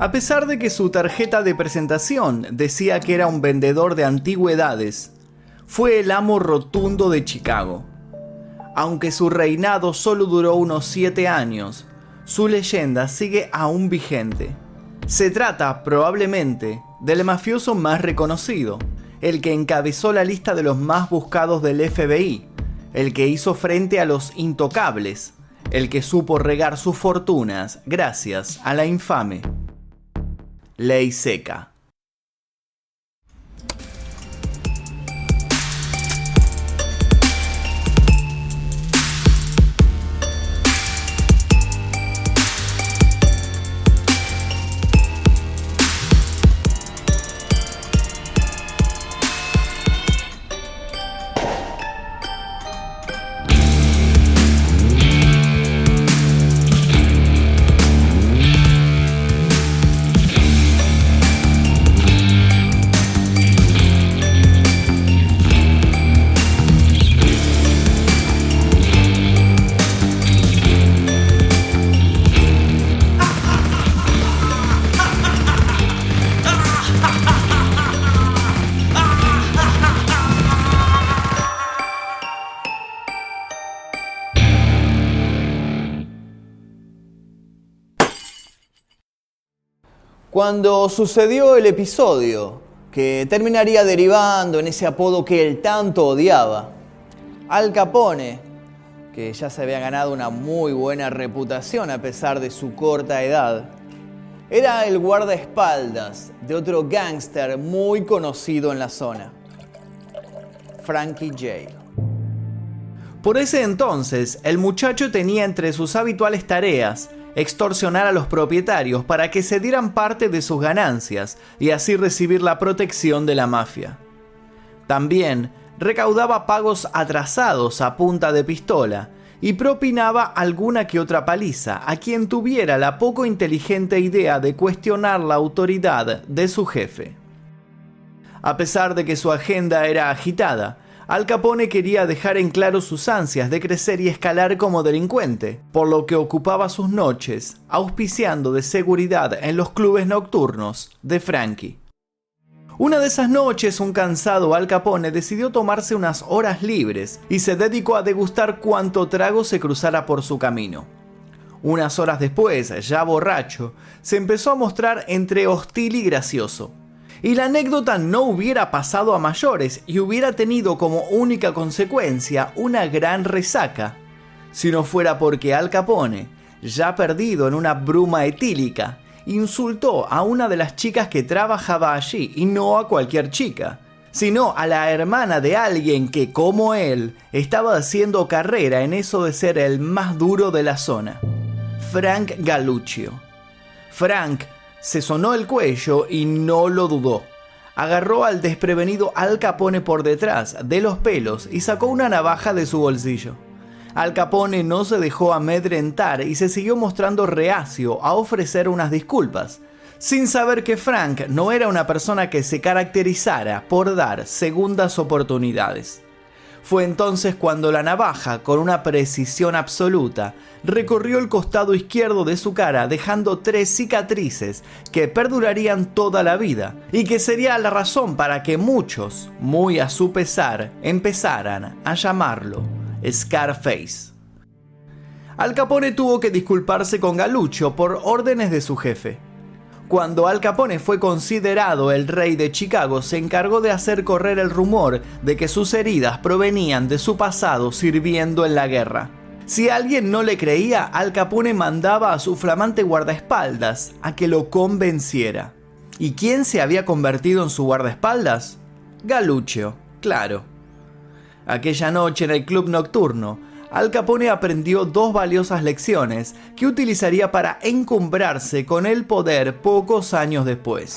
A pesar de que su tarjeta de presentación decía que era un vendedor de antigüedades, fue el amo rotundo de Chicago. Aunque su reinado solo duró unos siete años, su leyenda sigue aún vigente. Se trata, probablemente, del mafioso más reconocido, el que encabezó la lista de los más buscados del FBI, el que hizo frente a los intocables, el que supo regar sus fortunas gracias a la infame ley seca. Cuando sucedió el episodio, que terminaría derivando en ese apodo que él tanto odiaba, Al Capone, que ya se había ganado una muy buena reputación a pesar de su corta edad, era el guardaespaldas de otro gángster muy conocido en la zona, Frankie J. Por ese entonces, el muchacho tenía entre sus habituales tareas extorsionar a los propietarios para que se dieran parte de sus ganancias y así recibir la protección de la mafia. También recaudaba pagos atrasados a punta de pistola y propinaba alguna que otra paliza a quien tuviera la poco inteligente idea de cuestionar la autoridad de su jefe. A pesar de que su agenda era agitada, al Capone quería dejar en claro sus ansias de crecer y escalar como delincuente, por lo que ocupaba sus noches auspiciando de seguridad en los clubes nocturnos de Frankie. Una de esas noches, un cansado Al Capone decidió tomarse unas horas libres y se dedicó a degustar cuanto trago se cruzara por su camino. Unas horas después, ya borracho, se empezó a mostrar entre hostil y gracioso y la anécdota no hubiera pasado a mayores y hubiera tenido como única consecuencia una gran resaca, si no fuera porque Al Capone, ya perdido en una bruma etílica, insultó a una de las chicas que trabajaba allí y no a cualquier chica, sino a la hermana de alguien que, como él, estaba haciendo carrera en eso de ser el más duro de la zona, Frank Galuccio. Frank se sonó el cuello y no lo dudó. Agarró al desprevenido Al Capone por detrás, de los pelos, y sacó una navaja de su bolsillo. Al Capone no se dejó amedrentar y se siguió mostrando reacio a ofrecer unas disculpas, sin saber que Frank no era una persona que se caracterizara por dar segundas oportunidades. Fue entonces cuando la navaja, con una precisión absoluta, recorrió el costado izquierdo de su cara dejando tres cicatrices que perdurarían toda la vida y que sería la razón para que muchos, muy a su pesar, empezaran a llamarlo Scarface. Al Capone tuvo que disculparse con Galucho por órdenes de su jefe. Cuando Al Capone fue considerado el rey de Chicago, se encargó de hacer correr el rumor de que sus heridas provenían de su pasado sirviendo en la guerra. Si alguien no le creía, Al Capone mandaba a su flamante guardaespaldas a que lo convenciera. ¿Y quién se había convertido en su guardaespaldas? Galuccio, claro. Aquella noche en el club nocturno, Al Capone aprendió dos valiosas lecciones que utilizaría para encumbrarse con el poder pocos años después.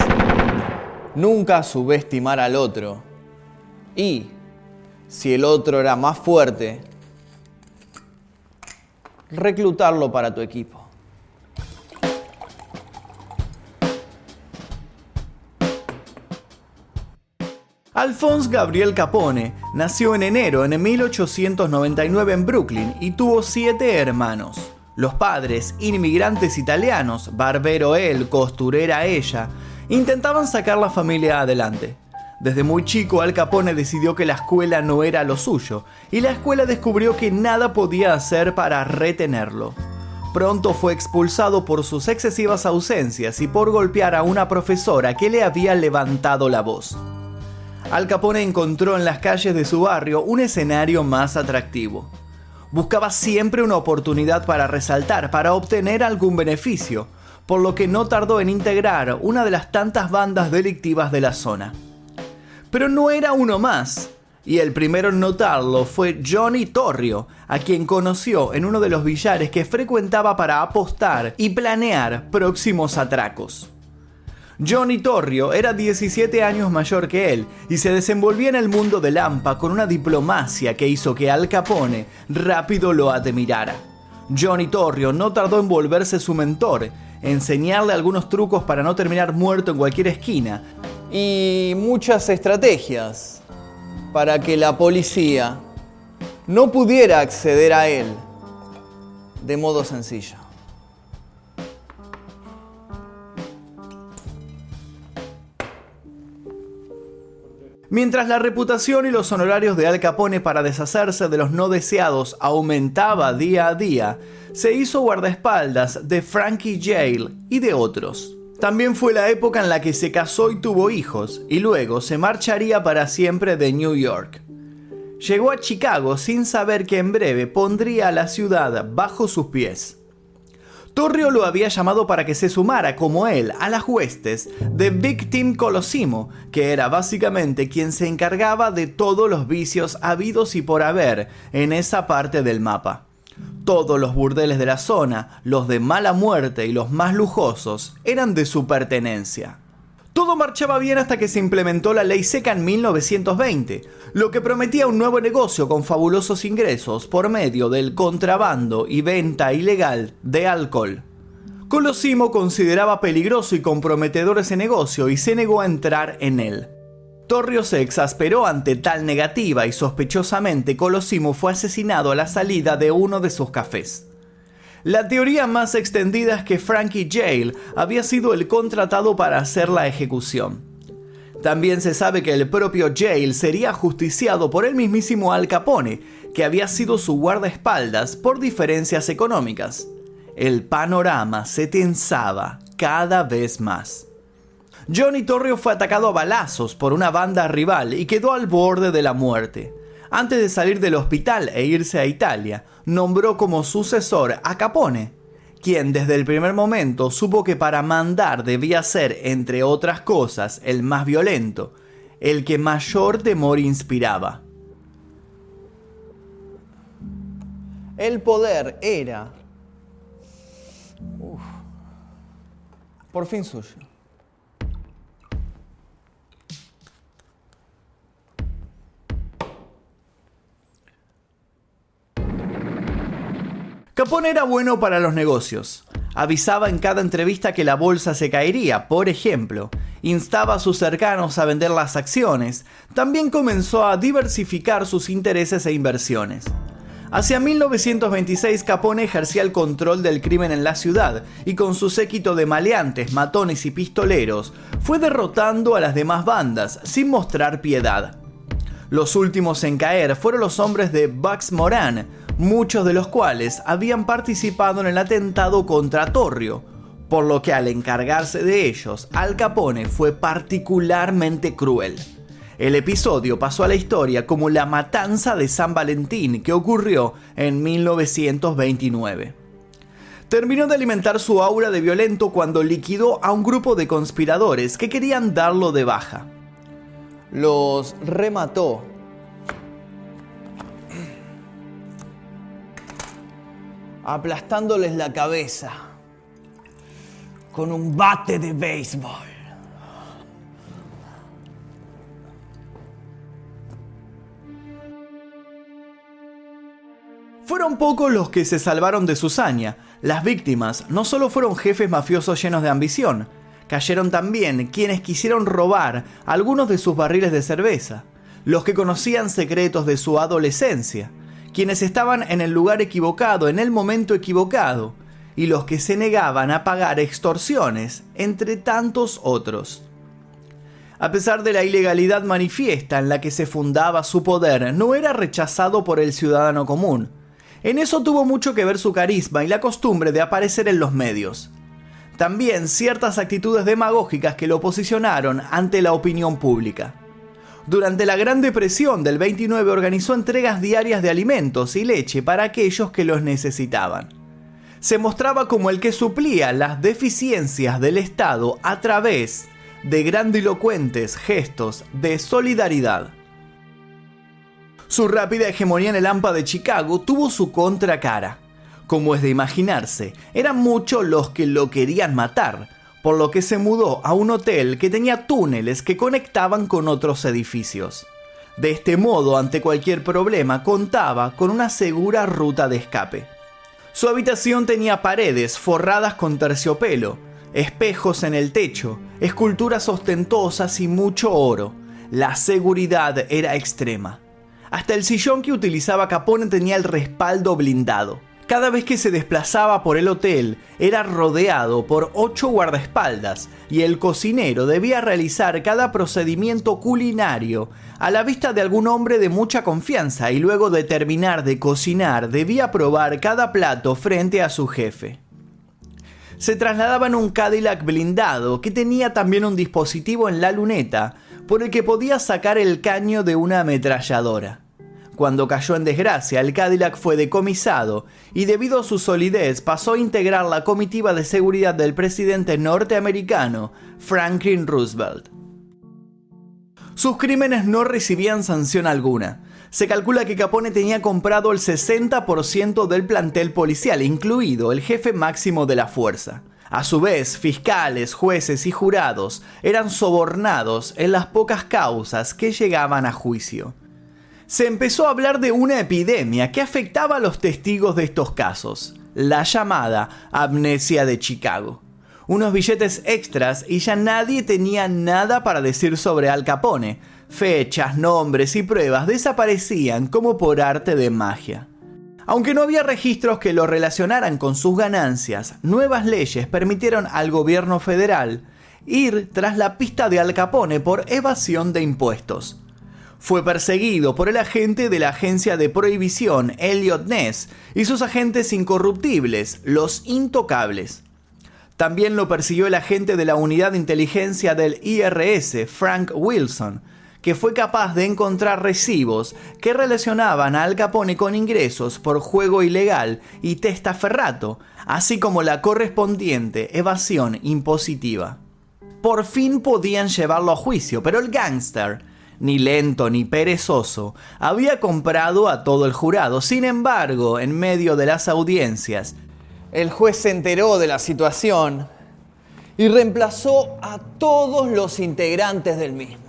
Nunca subestimar al otro. Y, si el otro era más fuerte, reclutarlo para tu equipo. Alphonse Gabriel Capone nació en enero de 1899 en Brooklyn y tuvo siete hermanos. Los padres, inmigrantes italianos, barbero él, costurera ella, intentaban sacar la familia adelante. Desde muy chico Al Capone decidió que la escuela no era lo suyo, y la escuela descubrió que nada podía hacer para retenerlo. Pronto fue expulsado por sus excesivas ausencias y por golpear a una profesora que le había levantado la voz. Al Capone encontró en las calles de su barrio un escenario más atractivo buscaba siempre una oportunidad para resaltar, para obtener algún beneficio, por lo que no tardó en integrar una de las tantas bandas delictivas de la zona. Pero no era uno más, y el primero en notarlo fue Johnny Torrio, a quien conoció en uno de los billares que frecuentaba para apostar y planear próximos atracos. Johnny Torrio era 17 años mayor que él y se desenvolvía en el mundo del AMPA con una diplomacia que hizo que Al Capone rápido lo admirara. Johnny Torrio no tardó en volverse su mentor, enseñarle algunos trucos para no terminar muerto en cualquier esquina y muchas estrategias para que la policía no pudiera acceder a él de modo sencillo. Mientras la reputación y los honorarios de Al Capone para deshacerse de los no deseados aumentaba día a día, se hizo guardaespaldas de Frankie Jail y de otros. También fue la época en la que se casó y tuvo hijos, y luego se marcharía para siempre de New York. Llegó a Chicago sin saber que en breve pondría a la ciudad bajo sus pies. Torrio lo había llamado para que se sumara, como él, a las huestes de Victim Colosimo, que era básicamente quien se encargaba de todos los vicios habidos y por haber en esa parte del mapa. Todos los burdeles de la zona, los de mala muerte y los más lujosos, eran de su pertenencia. Todo marchaba bien hasta que se implementó la ley seca en 1920, lo que prometía un nuevo negocio con fabulosos ingresos por medio del contrabando y venta ilegal de alcohol. Colosimo consideraba peligroso y comprometedor ese negocio y se negó a entrar en él. Torrio se exasperó ante tal negativa y sospechosamente Colosimo fue asesinado a la salida de uno de sus cafés. La teoría más extendida es que Frankie Jail había sido el contratado para hacer la ejecución. También se sabe que el propio Jail sería justiciado por el mismísimo Al Capone, que había sido su guardaespaldas por diferencias económicas. El panorama se tensaba cada vez más. Johnny Torrio fue atacado a balazos por una banda rival y quedó al borde de la muerte. Antes de salir del hospital e irse a Italia, nombró como sucesor a Capone, quien desde el primer momento supo que para mandar debía ser, entre otras cosas, el más violento, el que mayor temor inspiraba. El poder era... por fin suyo. Capone era bueno para los negocios. Avisaba en cada entrevista que la bolsa se caería, por ejemplo. Instaba a sus cercanos a vender las acciones. También comenzó a diversificar sus intereses e inversiones. Hacia 1926 Capone ejercía el control del crimen en la ciudad y con su séquito de maleantes, matones y pistoleros fue derrotando a las demás bandas sin mostrar piedad. Los últimos en caer fueron los hombres de Bugs Moran, muchos de los cuales habían participado en el atentado contra Torrio, por lo que al encargarse de ellos, Al Capone fue particularmente cruel. El episodio pasó a la historia como la matanza de San Valentín que ocurrió en 1929. Terminó de alimentar su aura de violento cuando liquidó a un grupo de conspiradores que querían darlo de baja. Los remató aplastándoles la cabeza con un bate de béisbol. Fueron pocos los que se salvaron de su saña. Las víctimas no solo fueron jefes mafiosos llenos de ambición, cayeron también quienes quisieron robar algunos de sus barriles de cerveza, los que conocían secretos de su adolescencia, quienes estaban en el lugar equivocado, en el momento equivocado, y los que se negaban a pagar extorsiones, entre tantos otros. A pesar de la ilegalidad manifiesta en la que se fundaba su poder, no era rechazado por el ciudadano común. En eso tuvo mucho que ver su carisma y la costumbre de aparecer en los medios. También ciertas actitudes demagógicas que lo posicionaron ante la opinión pública. Durante la Gran Depresión del 29 organizó entregas diarias de alimentos y leche para aquellos que los necesitaban. Se mostraba como el que suplía las deficiencias del Estado a través de grandilocuentes gestos de solidaridad. Su rápida hegemonía en el AMPA de Chicago tuvo su contracara. Como es de imaginarse, eran muchos los que lo querían matar, por lo que se mudó a un hotel que tenía túneles que conectaban con otros edificios. De este modo, ante cualquier problema, contaba con una segura ruta de escape. Su habitación tenía paredes forradas con terciopelo, espejos en el techo, esculturas ostentosas y mucho oro. La seguridad era extrema. Hasta el sillón que utilizaba Capone tenía el respaldo blindado. Cada vez que se desplazaba por el hotel era rodeado por ocho guardaespaldas y el cocinero debía realizar cada procedimiento culinario a la vista de algún hombre de mucha confianza y luego de terminar de cocinar debía probar cada plato frente a su jefe. Se trasladaba en un Cadillac blindado que tenía también un dispositivo en la luneta por el que podía sacar el caño de una ametralladora. Cuando cayó en desgracia, el Cadillac fue decomisado y debido a su solidez pasó a integrar la comitiva de seguridad del presidente norteamericano Franklin Roosevelt. Sus crímenes no recibían sanción alguna. Se calcula que Capone tenía comprado el 60% del plantel policial, incluido el jefe máximo de la fuerza. A su vez, fiscales, jueces y jurados eran sobornados en las pocas causas que llegaban a juicio se empezó a hablar de una epidemia que afectaba a los testigos de estos casos, la llamada amnesia de Chicago. Unos billetes extras y ya nadie tenía nada para decir sobre Al Capone. Fechas, nombres y pruebas desaparecían como por arte de magia. Aunque no había registros que lo relacionaran con sus ganancias, nuevas leyes permitieron al gobierno federal ir tras la pista de Al Capone por evasión de impuestos. Fue perseguido por el agente de la agencia de prohibición, Elliot Ness, y sus agentes incorruptibles, los intocables. También lo persiguió el agente de la unidad de inteligencia del IRS, Frank Wilson, que fue capaz de encontrar recibos que relacionaban a Al Capone con ingresos por juego ilegal y testaferrato, así como la correspondiente evasión impositiva. Por fin podían llevarlo a juicio, pero el gángster ni lento ni perezoso, había comprado a todo el jurado. Sin embargo, en medio de las audiencias, el juez se enteró de la situación y reemplazó a todos los integrantes del mismo.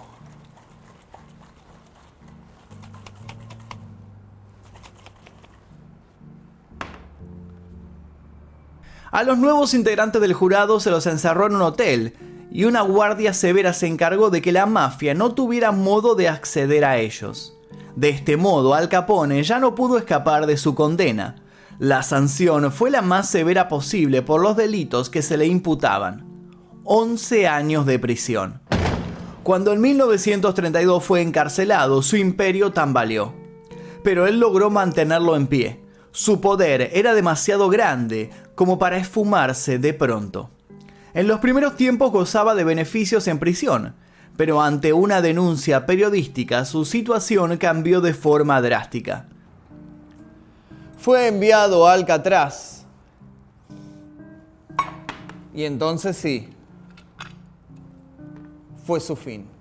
A los nuevos integrantes del jurado se los encerró en un hotel y una guardia severa se encargó de que la mafia no tuviera modo de acceder a ellos. De este modo, Al Capone ya no pudo escapar de su condena. La sanción fue la más severa posible por los delitos que se le imputaban. 11 años de prisión. Cuando en 1932 fue encarcelado, su imperio tambaleó. Pero él logró mantenerlo en pie. Su poder era demasiado grande como para esfumarse de pronto. En los primeros tiempos gozaba de beneficios en prisión, pero ante una denuncia periodística su situación cambió de forma drástica. Fue enviado a Alcatraz. Y entonces sí, fue su fin.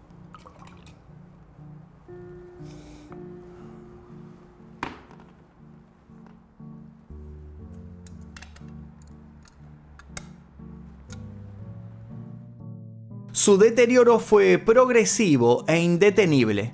Su deterioro fue progresivo e indetenible.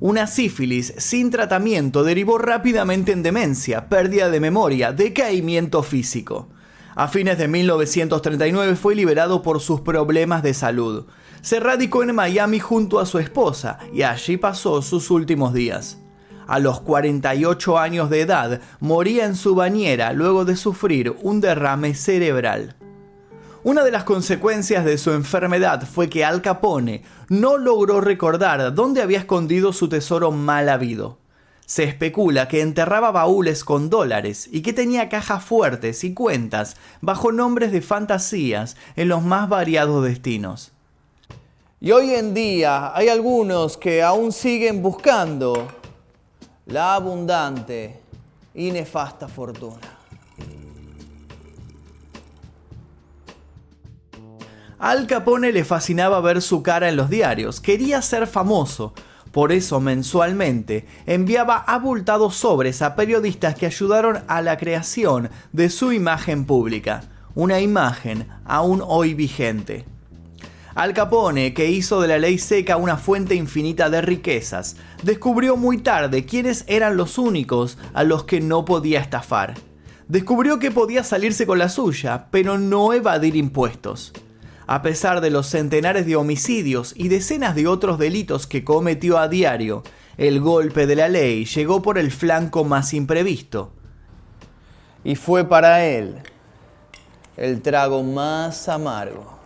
Una sífilis sin tratamiento derivó rápidamente en demencia, pérdida de memoria, decaimiento físico. A fines de 1939 fue liberado por sus problemas de salud. Se radicó en Miami junto a su esposa y allí pasó sus últimos días. A los 48 años de edad moría en su bañera luego de sufrir un derrame cerebral. Una de las consecuencias de su enfermedad fue que Al Capone no logró recordar dónde había escondido su tesoro mal habido. Se especula que enterraba baúles con dólares y que tenía cajas fuertes y cuentas bajo nombres de fantasías en los más variados destinos. Y hoy en día hay algunos que aún siguen buscando la abundante y nefasta fortuna. Al Capone le fascinaba ver su cara en los diarios, quería ser famoso, por eso mensualmente enviaba abultados sobres a periodistas que ayudaron a la creación de su imagen pública, una imagen aún hoy vigente. Al Capone, que hizo de la ley seca una fuente infinita de riquezas, descubrió muy tarde quiénes eran los únicos a los que no podía estafar. Descubrió que podía salirse con la suya, pero no evadir impuestos. A pesar de los centenares de homicidios y decenas de otros delitos que cometió a diario, el golpe de la ley llegó por el flanco más imprevisto. Y fue para él el trago más amargo.